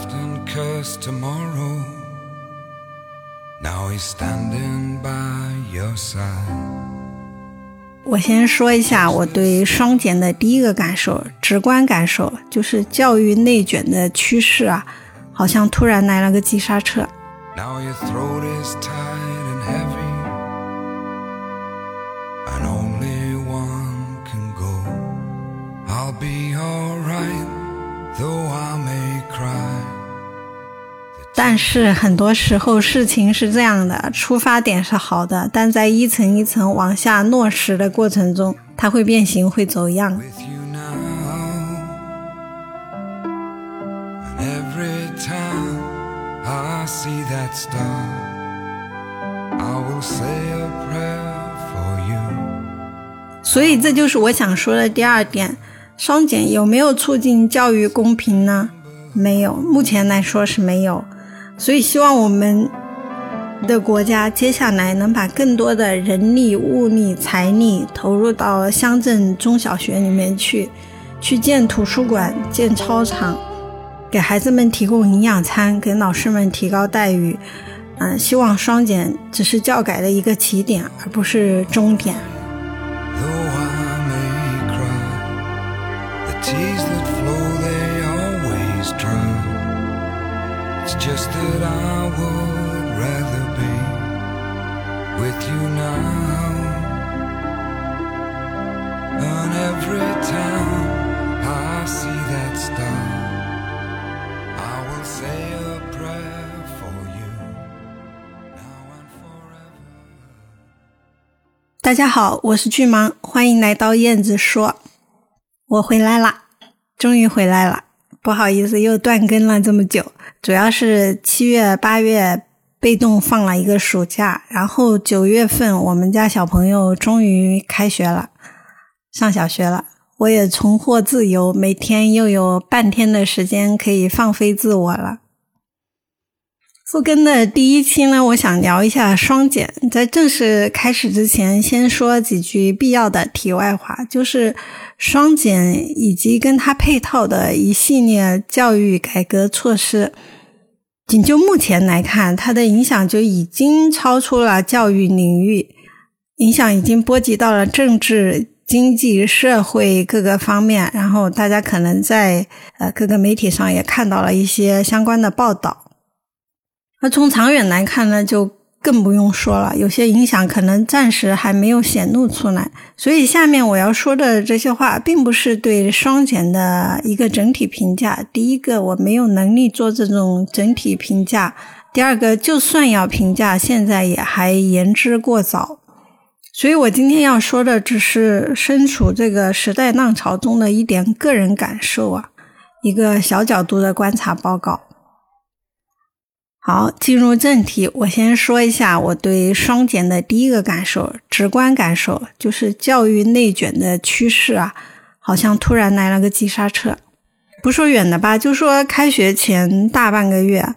How you laughed and cursed tomorrow. Now he's standing by your side. 我先说一下我对双减的第一个感受，直观感受就是教育内卷的趋势啊，好像突然来了个急刹车。Now your throat is tight and heavy, and only one can go. I'll be alright, though I may cry. 但是很多时候事情是这样的，出发点是好的，但在一层一层往下落实的过程中，它会变形，会走样。所以这就是我想说的第二点：双减有没有促进教育公平呢？没有，目前来说是没有。所以希望我们的国家接下来能把更多的人力、物力、财力投入到乡镇中小学里面去，去建图书馆、建操场，给孩子们提供营养餐，给老师们提高待遇。嗯，希望双减只是教改的一个起点，而不是终点。大家好，我是巨芒，欢迎来到燕子说。我回来啦，终于回来了。不好意思，又断更了这么久，主要是七月、八月被动放了一个暑假，然后九月份我们家小朋友终于开学了，上小学了。我也重获自由，每天又有半天的时间可以放飞自我了。复更的第一期呢，我想聊一下双减。在正式开始之前，先说几句必要的题外话，就是双减以及跟它配套的一系列教育改革措施。仅就目前来看，它的影响就已经超出了教育领域，影响已经波及到了政治、经济、社会各个方面。然后大家可能在呃各个媒体上也看到了一些相关的报道。那从长远来看呢，就更不用说了，有些影响可能暂时还没有显露出来。所以下面我要说的这些话，并不是对双减的一个整体评价。第一个，我没有能力做这种整体评价；第二个，就算要评价，现在也还言之过早。所以我今天要说的，只是身处这个时代浪潮中的一点个人感受啊，一个小角度的观察报告。好，进入正题，我先说一下我对双减的第一个感受，直观感受就是教育内卷的趋势啊，好像突然来了个急刹车。不说远的吧，就说开学前大半个月，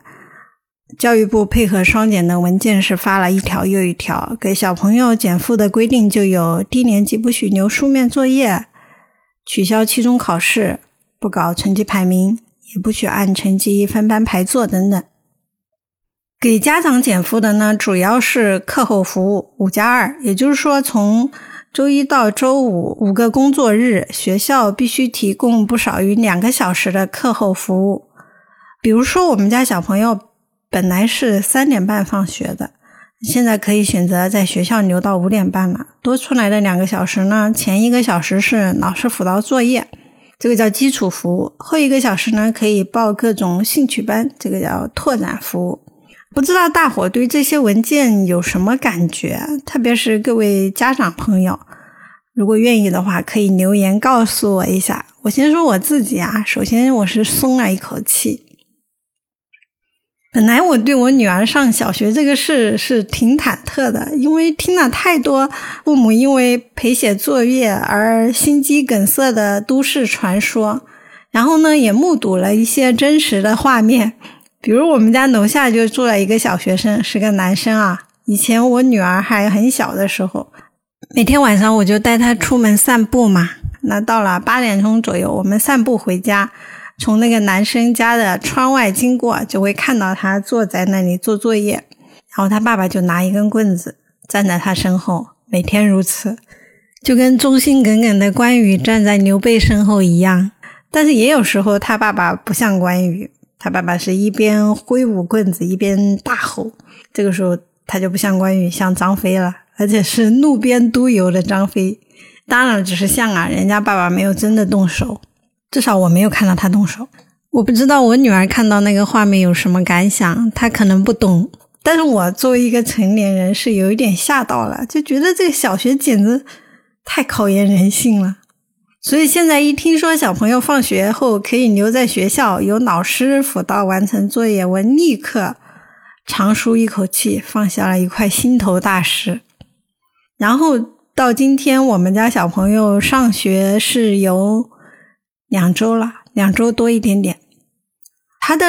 教育部配合双减的文件是发了一条又一条，给小朋友减负的规定就有低年级不许留书面作业，取消期中考试，不搞成绩排名，也不许按成绩分班排座等等。给家长减负的呢，主要是课后服务五加二，也就是说，从周一到周五五个工作日，学校必须提供不少于两个小时的课后服务。比如说，我们家小朋友本来是三点半放学的，现在可以选择在学校留到五点半了。多出来的两个小时呢，前一个小时是老师辅导作业，这个叫基础服务；后一个小时呢，可以报各种兴趣班，这个叫拓展服务。不知道大伙对这些文件有什么感觉？特别是各位家长朋友，如果愿意的话，可以留言告诉我一下。我先说我自己啊，首先我是松了一口气。本来我对我女儿上小学这个事是挺忐忑的，因为听了太多父母因为陪写作业而心肌梗塞的都市传说，然后呢，也目睹了一些真实的画面。比如我们家楼下就住了一个小学生，是个男生啊。以前我女儿还很小的时候，每天晚上我就带她出门散步嘛。那到了八点钟左右，我们散步回家。从那个男生家的窗外经过，就会看到他坐在那里做作业，然后他爸爸就拿一根棍子站在他身后，每天如此，就跟忠心耿耿的关羽站在刘备身后一样。但是也有时候他爸爸不像关羽，他爸爸是一边挥舞棍子一边大吼，这个时候他就不像关羽，像张飞了，而且是路边都游的张飞。当然只是像啊，人家爸爸没有真的动手。至少我没有看到他动手，我不知道我女儿看到那个画面有什么感想，她可能不懂。但是我作为一个成年人是有一点吓到了，就觉得这个小学简直太考验人性了。所以现在一听说小朋友放学后可以留在学校，由老师辅导完成作业，我立刻长舒一口气，放下了一块心头大石。然后到今天，我们家小朋友上学是由。两周了，两周多一点点。他的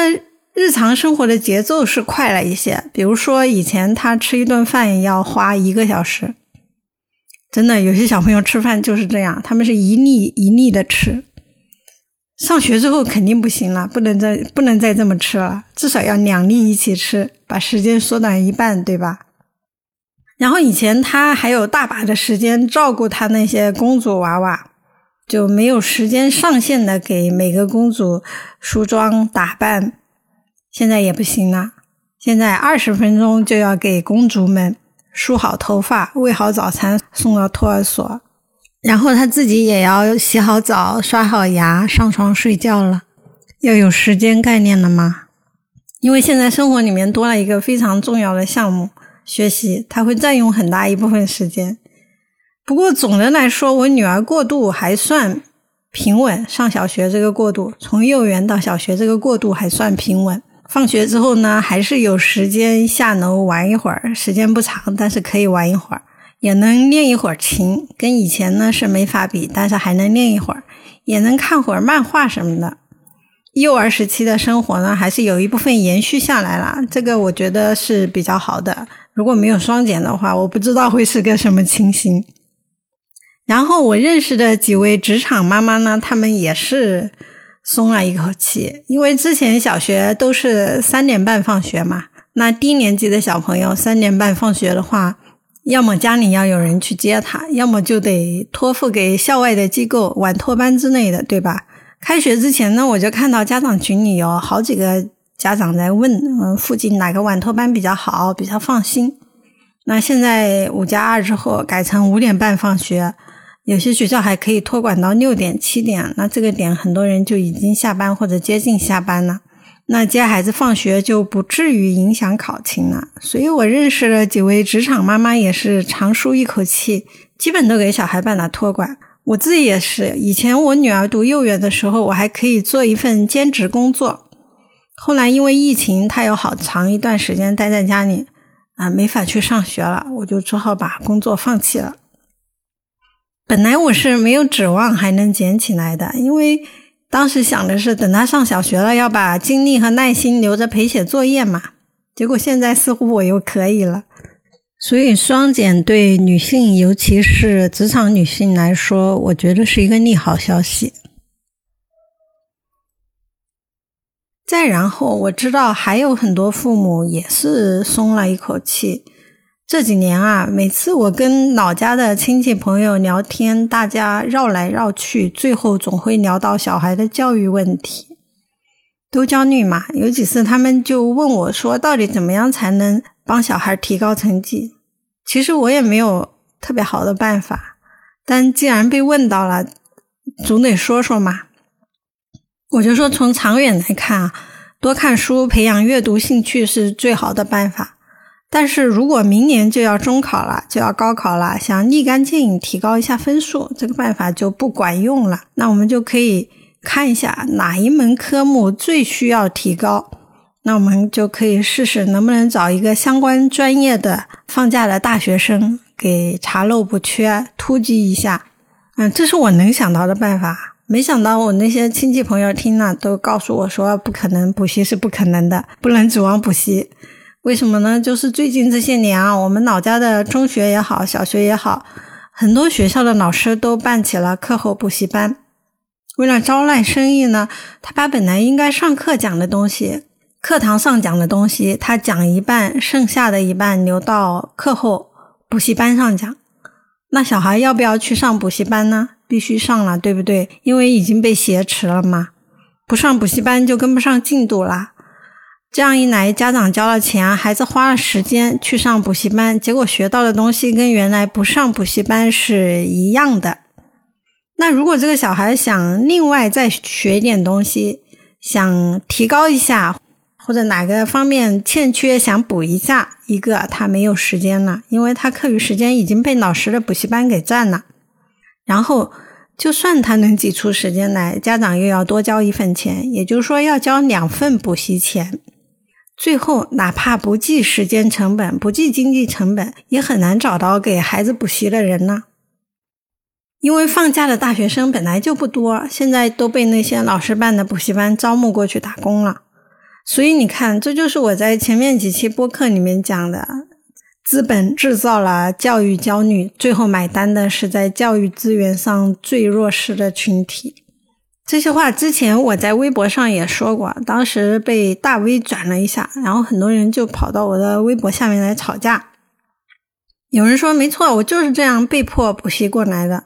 日常生活的节奏是快了一些。比如说，以前他吃一顿饭要花一个小时，真的有些小朋友吃饭就是这样，他们是一粒一粒的吃。上学之后肯定不行了，不能再不能再这么吃了，至少要两粒一起吃，把时间缩短一半，对吧？然后以前他还有大把的时间照顾他那些公主娃娃。就没有时间上线的给每个公主梳妆打扮，现在也不行了。现在二十分钟就要给公主们梳好头发、喂好早餐、送到托儿所，然后她自己也要洗好澡、刷好牙、上床睡觉了。要有时间概念了吗？因为现在生活里面多了一个非常重要的项目——学习，它会占用很大一部分时间。不过总的来说，我女儿过渡还算平稳。上小学这个过渡，从幼儿园到小学这个过渡还算平稳。放学之后呢，还是有时间下楼玩一会儿，时间不长，但是可以玩一会儿，也能练一会儿琴。跟以前呢是没法比，但是还能练一会儿，也能看会儿漫画什么的。幼儿时期的生活呢，还是有一部分延续下来了，这个我觉得是比较好的。如果没有双减的话，我不知道会是个什么情形。然后我认识的几位职场妈妈呢，她们也是松了一口气，因为之前小学都是三点半放学嘛，那低年级的小朋友三点半放学的话，要么家里要有人去接他，要么就得托付给校外的机构晚托班之类的，对吧？开学之前呢，我就看到家长群里有好几个家长在问，嗯，附近哪个晚托班比较好，比较放心。那现在五加二之后改成五点半放学。有些学校还可以托管到六点七点，那这个点很多人就已经下班或者接近下班了，那接孩子放学就不至于影响考勤了。所以我认识了几位职场妈妈，也是长舒一口气，基本都给小孩办了托管。我自己也是，以前我女儿读幼儿园的时候，我还可以做一份兼职工作，后来因为疫情，她有好长一段时间待在家里，啊，没法去上学了，我就只好把工作放弃了。本来我是没有指望还能捡起来的，因为当时想的是等他上小学了，要把精力和耐心留着陪写作业嘛。结果现在似乎我又可以了，所以双减对女性，尤其是职场女性来说，我觉得是一个利好消息。再然后，我知道还有很多父母也是松了一口气。这几年啊，每次我跟老家的亲戚朋友聊天，大家绕来绕去，最后总会聊到小孩的教育问题，都焦虑嘛。有几次他们就问我说：“到底怎么样才能帮小孩提高成绩？”其实我也没有特别好的办法，但既然被问到了，总得说说嘛。我就说，从长远来看啊，多看书、培养阅读兴趣是最好的办法。但是如果明年就要中考了，就要高考了，想立竿见影提高一下分数，这个办法就不管用了。那我们就可以看一下哪一门科目最需要提高，那我们就可以试试能不能找一个相关专业的放假的大学生给查漏补缺、突击一下。嗯，这是我能想到的办法。没想到我那些亲戚朋友听了都告诉我说不可能，补习是不可能的，不能指望补习。为什么呢？就是最近这些年啊，我们老家的中学也好，小学也好，很多学校的老师都办起了课后补习班。为了招揽生意呢，他把本来应该上课讲的东西，课堂上讲的东西，他讲一半，剩下的一半留到课后补习班上讲。那小孩要不要去上补习班呢？必须上了，对不对？因为已经被挟持了嘛，不上补习班就跟不上进度了。这样一来，家长交了钱，孩子花了时间去上补习班，结果学到的东西跟原来不上补习班是一样的。那如果这个小孩想另外再学一点东西，想提高一下，或者哪个方面欠缺想补一下，一个他没有时间了，因为他课余时间已经被老师的补习班给占了。然后，就算他能挤出时间来，家长又要多交一份钱，也就是说要交两份补习钱。最后，哪怕不计时间成本、不计经济成本，也很难找到给孩子补习的人呢。因为放假的大学生本来就不多，现在都被那些老师办的补习班招募过去打工了。所以你看，这就是我在前面几期播客里面讲的：资本制造了教育焦虑，最后买单的是在教育资源上最弱势的群体。这些话之前我在微博上也说过，当时被大 V 转了一下，然后很多人就跑到我的微博下面来吵架。有人说没错，我就是这样被迫补习过来的；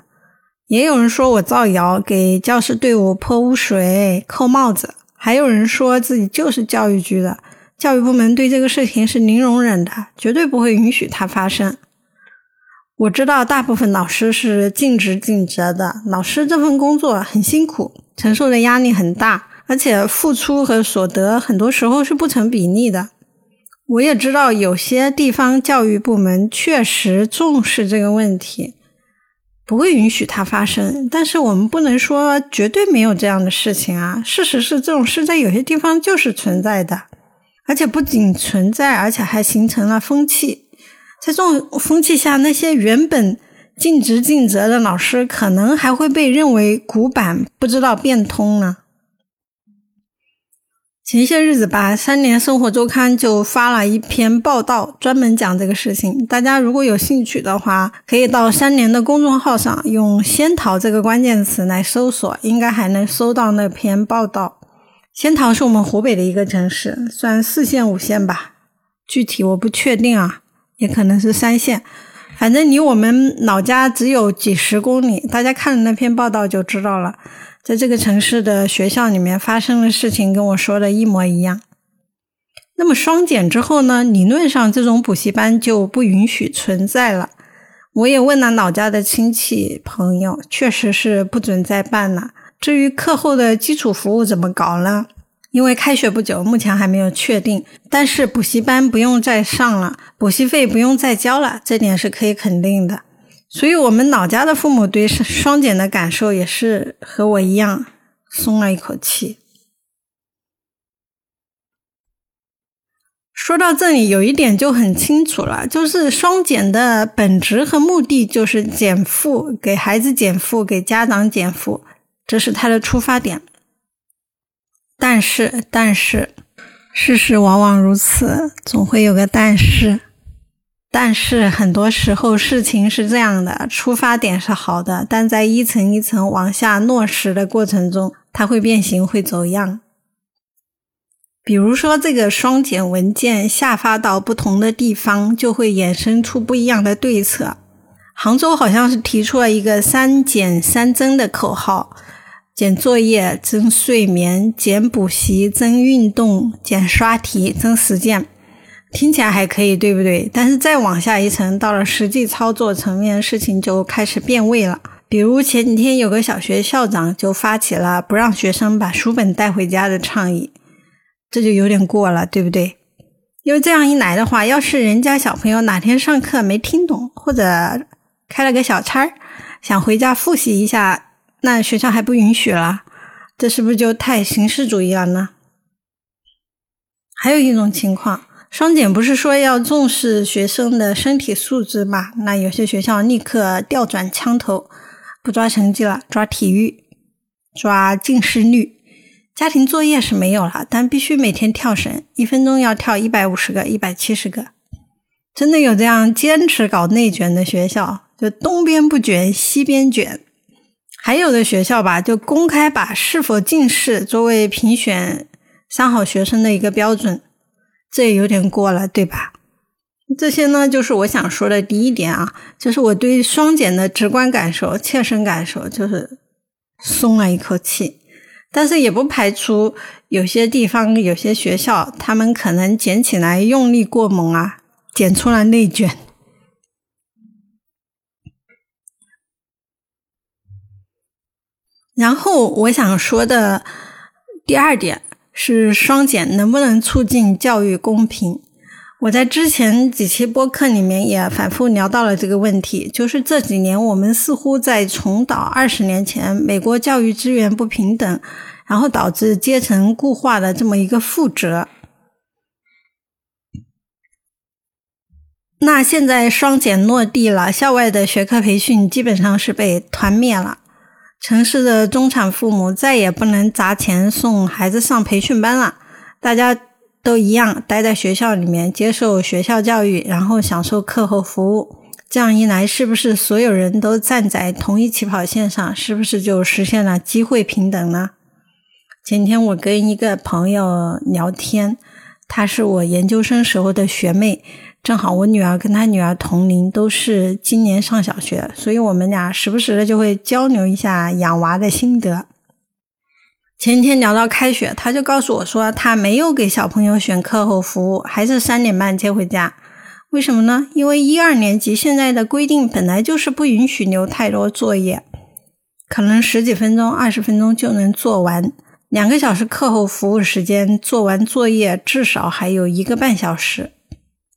也有人说我造谣，给教师队伍泼污水、扣帽子；还有人说自己就是教育局的，教育部门对这个事情是零容忍的，绝对不会允许它发生。我知道大部分老师是尽职尽责的，老师这份工作很辛苦，承受的压力很大，而且付出和所得很多时候是不成比例的。我也知道有些地方教育部门确实重视这个问题，不会允许它发生。但是我们不能说绝对没有这样的事情啊！事实是这种事在有些地方就是存在的，而且不仅存在，而且还形成了风气。在这种风气下，那些原本尽职尽责的老师，可能还会被认为古板，不知道变通呢。前些日子吧，《三联生活周刊》就发了一篇报道，专门讲这个事情。大家如果有兴趣的话，可以到三联的公众号上用“仙桃”这个关键词来搜索，应该还能搜到那篇报道。仙桃是我们湖北的一个城市，算四线五线吧，具体我不确定啊。也可能是三线，反正离我们老家只有几十公里。大家看了那篇报道就知道了，在这个城市的学校里面发生的事情跟我说的一模一样。那么双减之后呢？理论上这种补习班就不允许存在了。我也问了老家的亲戚朋友，确实是不准再办了。至于课后的基础服务怎么搞呢？因为开学不久，目前还没有确定。但是补习班不用再上了，补习费不用再交了，这点是可以肯定的。所以，我们老家的父母对双减的感受也是和我一样，松了一口气。说到这里，有一点就很清楚了，就是双减的本质和目的就是减负，给孩子减负，给家长减负，这是它的出发点。但是，但是，事实往往如此，总会有个但是。但是，很多时候事情是这样的：出发点是好的，但在一层一层往下落实的过程中，它会变形，会走样。比如说，这个双减文件下发到不同的地方，就会衍生出不一样的对策。杭州好像是提出了一个“三减三增”的口号。减作业增睡眠，减补习增运动，减刷题增实践，听起来还可以，对不对？但是再往下一层，到了实际操作层面，事情就开始变味了。比如前几天有个小学校长就发起了不让学生把书本带回家的倡议，这就有点过了，对不对？因为这样一来的话，要是人家小朋友哪天上课没听懂，或者开了个小差，想回家复习一下，那学校还不允许了，这是不是就太形式主义了呢？还有一种情况，双减不是说要重视学生的身体素质嘛？那有些学校立刻调转枪头。不抓成绩了，抓体育，抓近视率。家庭作业是没有了，但必须每天跳绳，一分钟要跳一百五十个、一百七十个。真的有这样坚持搞内卷的学校，就东边不卷，西边卷。还有的学校吧，就公开把是否近视作为评选三好学生的一个标准，这也有点过了，对吧？这些呢，就是我想说的第一点啊，就是我对双减的直观感受、切身感受，就是松了一口气。但是也不排除有些地方、有些学校，他们可能减起来用力过猛啊，减出了内卷。然后我想说的第二点是，双减能不能促进教育公平？我在之前几期播客里面也反复聊到了这个问题，就是这几年我们似乎在重蹈二十年前美国教育资源不平等，然后导致阶层固化的这么一个覆辙。那现在双减落地了，校外的学科培训基本上是被团灭了，城市的中产父母再也不能砸钱送孩子上培训班了，大家。都一样，待在学校里面接受学校教育，然后享受课后服务。这样一来，是不是所有人都站在同一起跑线上？是不是就实现了机会平等呢？前天我跟一个朋友聊天，她是我研究生时候的学妹，正好我女儿跟她女儿同龄，都是今年上小学，所以我们俩时不时的就会交流一下养娃的心得。前天聊到开学，他就告诉我说，他没有给小朋友选课后服务，还是三点半接回家。为什么呢？因为一二年级现在的规定本来就是不允许留太多作业，可能十几分钟、二十分钟就能做完。两个小时课后服务时间，做完作业至少还有一个半小时，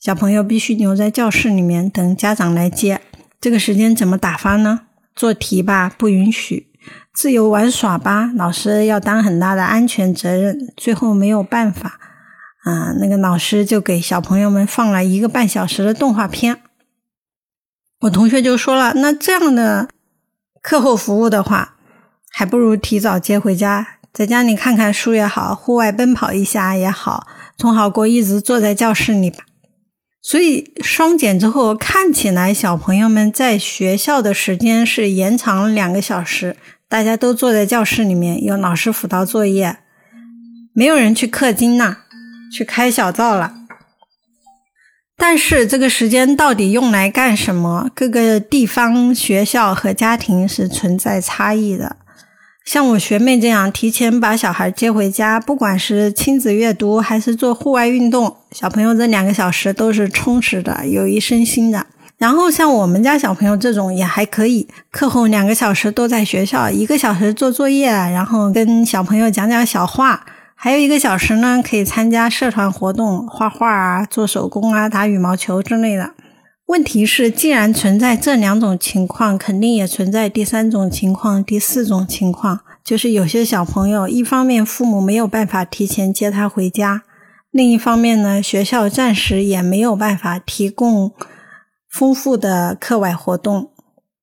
小朋友必须留在教室里面等家长来接。这个时间怎么打发呢？做题吧，不允许。自由玩耍吧，老师要担很大的安全责任。最后没有办法，啊，那个老师就给小朋友们放了一个半小时的动画片。我同学就说了，那这样的课后服务的话，还不如提早接回家，在家里看看书也好，户外奔跑一下也好，总好过一直坐在教室里吧。所以双减之后，看起来小朋友们在学校的时间是延长了两个小时。大家都坐在教室里面，有老师辅导作业，没有人去氪金呐，去开小灶了。但是这个时间到底用来干什么？各个地方学校和家庭是存在差异的。像我学妹这样提前把小孩接回家，不管是亲子阅读还是做户外运动，小朋友这两个小时都是充实的，有益身心的。然后像我们家小朋友这种也还可以，课后两个小时都在学校，一个小时做作业，然后跟小朋友讲讲小话，还有一个小时呢可以参加社团活动，画画啊、做手工啊、打羽毛球之类的。问题是，既然存在这两种情况，肯定也存在第三种情况、第四种情况，就是有些小朋友，一方面父母没有办法提前接他回家，另一方面呢，学校暂时也没有办法提供。丰富的课外活动，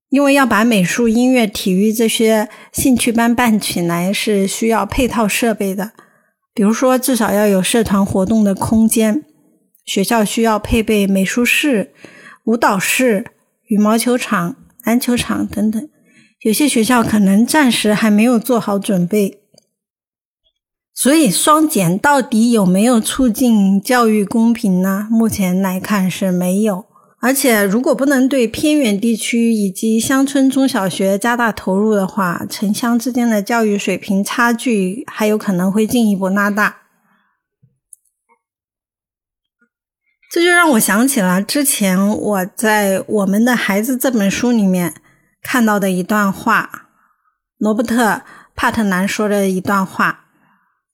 因为要把美术、音乐、体育这些兴趣班办起来是需要配套设备的。比如说，至少要有社团活动的空间，学校需要配备美术室、舞蹈室、羽毛球场、篮球场等等。有些学校可能暂时还没有做好准备，所以双减到底有没有促进教育公平呢？目前来看是没有。而且，如果不能对偏远地区以及乡村中小学加大投入的话，城乡之间的教育水平差距还有可能会进一步拉大。这就让我想起了之前我在《我们的孩子》这本书里面看到的一段话，罗伯特·帕特南说的一段话。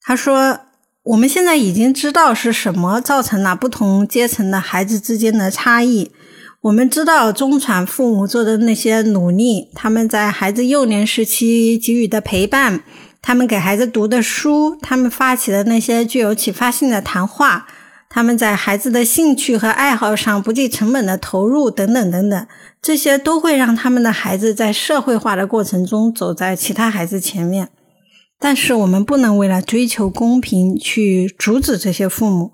他说：“我们现在已经知道是什么造成了不同阶层的孩子之间的差异。我们知道中产父母做的那些努力，他们在孩子幼年时期给予的陪伴，他们给孩子读的书，他们发起的那些具有启发性的谈话，他们在孩子的兴趣和爱好上不计成本的投入，等等等等，这些都会让他们的孩子在社会化的过程中走在其他孩子前面。”但是我们不能为了追求公平去阻止这些父母，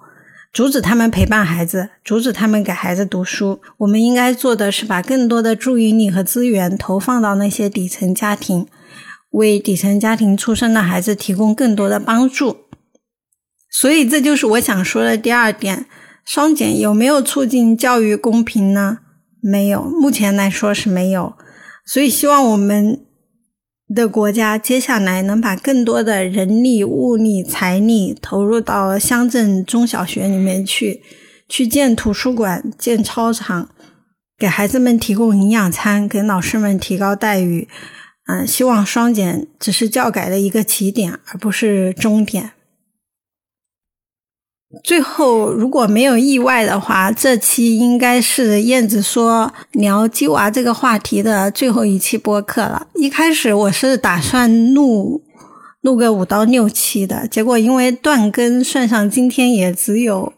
阻止他们陪伴孩子，阻止他们给孩子读书。我们应该做的是把更多的注意力和资源投放到那些底层家庭，为底层家庭出生的孩子提供更多的帮助。所以，这就是我想说的第二点：双减有没有促进教育公平呢？没有，目前来说是没有。所以，希望我们。的国家接下来能把更多的人力、物力、财力投入到乡镇中小学里面去，去建图书馆、建操场，给孩子们提供营养餐，给老师们提高待遇。嗯，希望双减只是教改的一个起点，而不是终点。最后，如果没有意外的话，这期应该是燕子说聊鸡娃这个话题的最后一期播客了。一开始我是打算录录个五到六期的，结果因为断更，算上今天也只有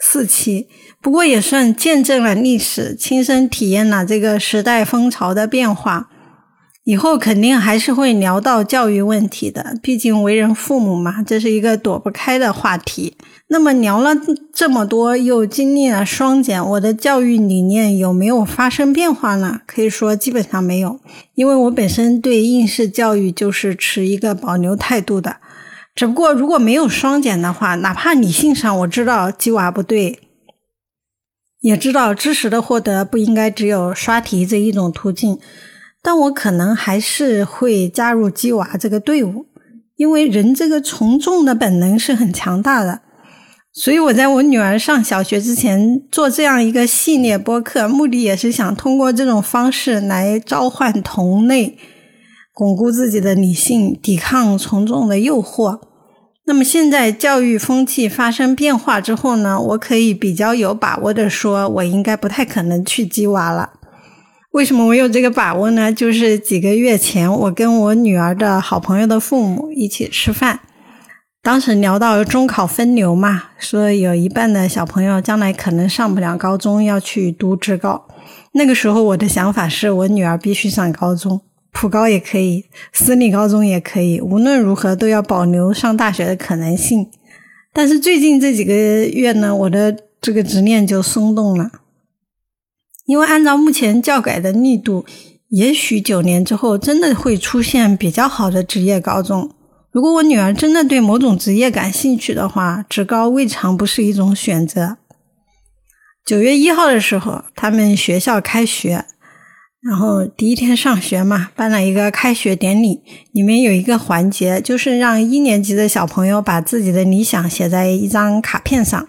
四期。不过也算见证了历史，亲身体验了这个时代风潮的变化。以后肯定还是会聊到教育问题的，毕竟为人父母嘛，这是一个躲不开的话题。那么聊了这么多，又经历了双减，我的教育理念有没有发生变化呢？可以说基本上没有，因为我本身对应试教育就是持一个保留态度的。只不过如果没有双减的话，哪怕理性上我知道鸡娃不对，也知道知识的获得不应该只有刷题这一种途径。但我可能还是会加入鸡娃这个队伍，因为人这个从众的本能是很强大的。所以我在我女儿上小学之前做这样一个系列播客，目的也是想通过这种方式来召唤同类，巩固自己的理性，抵抗从众的诱惑。那么现在教育风气发生变化之后呢，我可以比较有把握的说，我应该不太可能去鸡娃了。为什么我有这个把握呢？就是几个月前，我跟我女儿的好朋友的父母一起吃饭，当时聊到中考分流嘛，说有一半的小朋友将来可能上不了高中，要去读职高。那个时候我的想法是我女儿必须上高中，普高也可以，私立高中也可以，无论如何都要保留上大学的可能性。但是最近这几个月呢，我的这个执念就松动了。因为按照目前教改的力度，也许九年之后真的会出现比较好的职业高中。如果我女儿真的对某种职业感兴趣的话，职高未尝不是一种选择。九月一号的时候，他们学校开学，然后第一天上学嘛，办了一个开学典礼，里面有一个环节，就是让一年级的小朋友把自己的理想写在一张卡片上，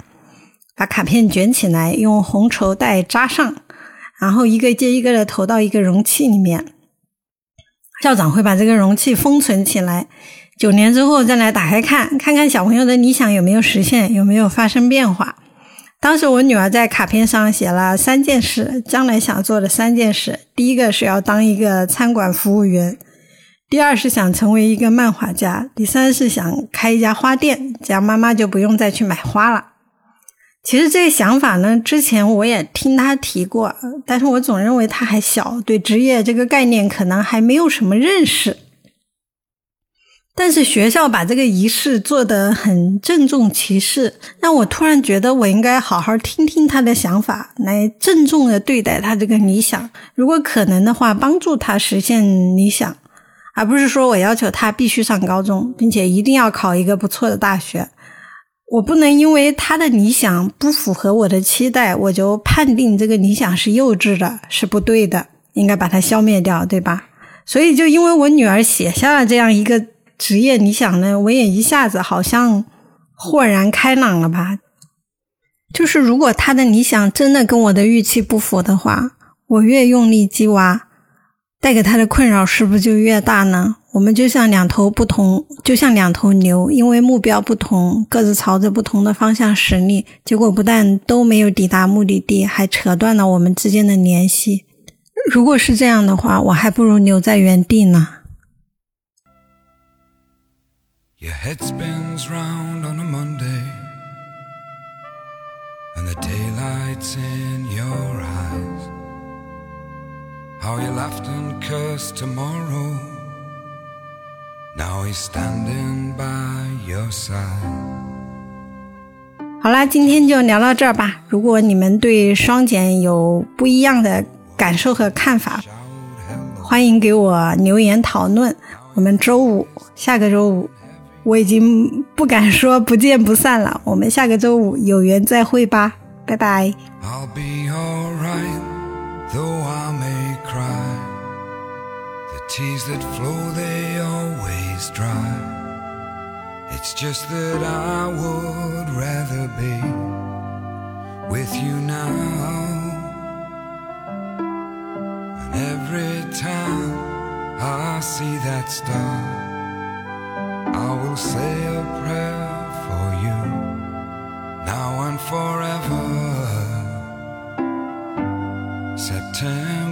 把卡片卷起来，用红绸带扎上。然后一个接一个的投到一个容器里面，校长会把这个容器封存起来，九年之后再来打开看，看看小朋友的理想有没有实现，有没有发生变化。当时我女儿在卡片上写了三件事，将来想做的三件事：第一个是要当一个餐馆服务员；第二是想成为一个漫画家；第三是想开一家花店，这样妈妈就不用再去买花了。其实这个想法呢，之前我也听他提过，但是我总认为他还小，对职业这个概念可能还没有什么认识。但是学校把这个仪式做得很郑重其事，让我突然觉得我应该好好听听他的想法，来郑重的对待他这个理想。如果可能的话，帮助他实现理想，而不是说我要求他必须上高中，并且一定要考一个不错的大学。我不能因为他的理想不符合我的期待，我就判定这个理想是幼稚的，是不对的，应该把它消灭掉，对吧？所以，就因为我女儿写下了这样一个职业理想呢，我也一下子好像豁然开朗了吧。就是如果他的理想真的跟我的预期不符的话，我越用力激挖，带给他的困扰是不是就越大呢？我们就像两头不同，就像两头牛，因为目标不同，各自朝着不同的方向驶力，结果不但都没有抵达目的地，还扯断了我们之间的联系。如果是这样的话，我还不如留在原地呢。Your head spins round on a Monday, and the daylight's in your. How you laughed and cursed tomorrow. Now he's standing by your side. 好啦，今天就聊到这儿吧。如果你们对双减有不一样的感受和看法，欢迎给我留言讨论。我们周五，下个周五，我已经不敢说不见不散了。我们下个周五有缘再会吧，拜拜。I'll be cry. The tears that flow, they always dry. It's just that I would rather be with you now. And every time I see that star, I will say a prayer for you now and forever. September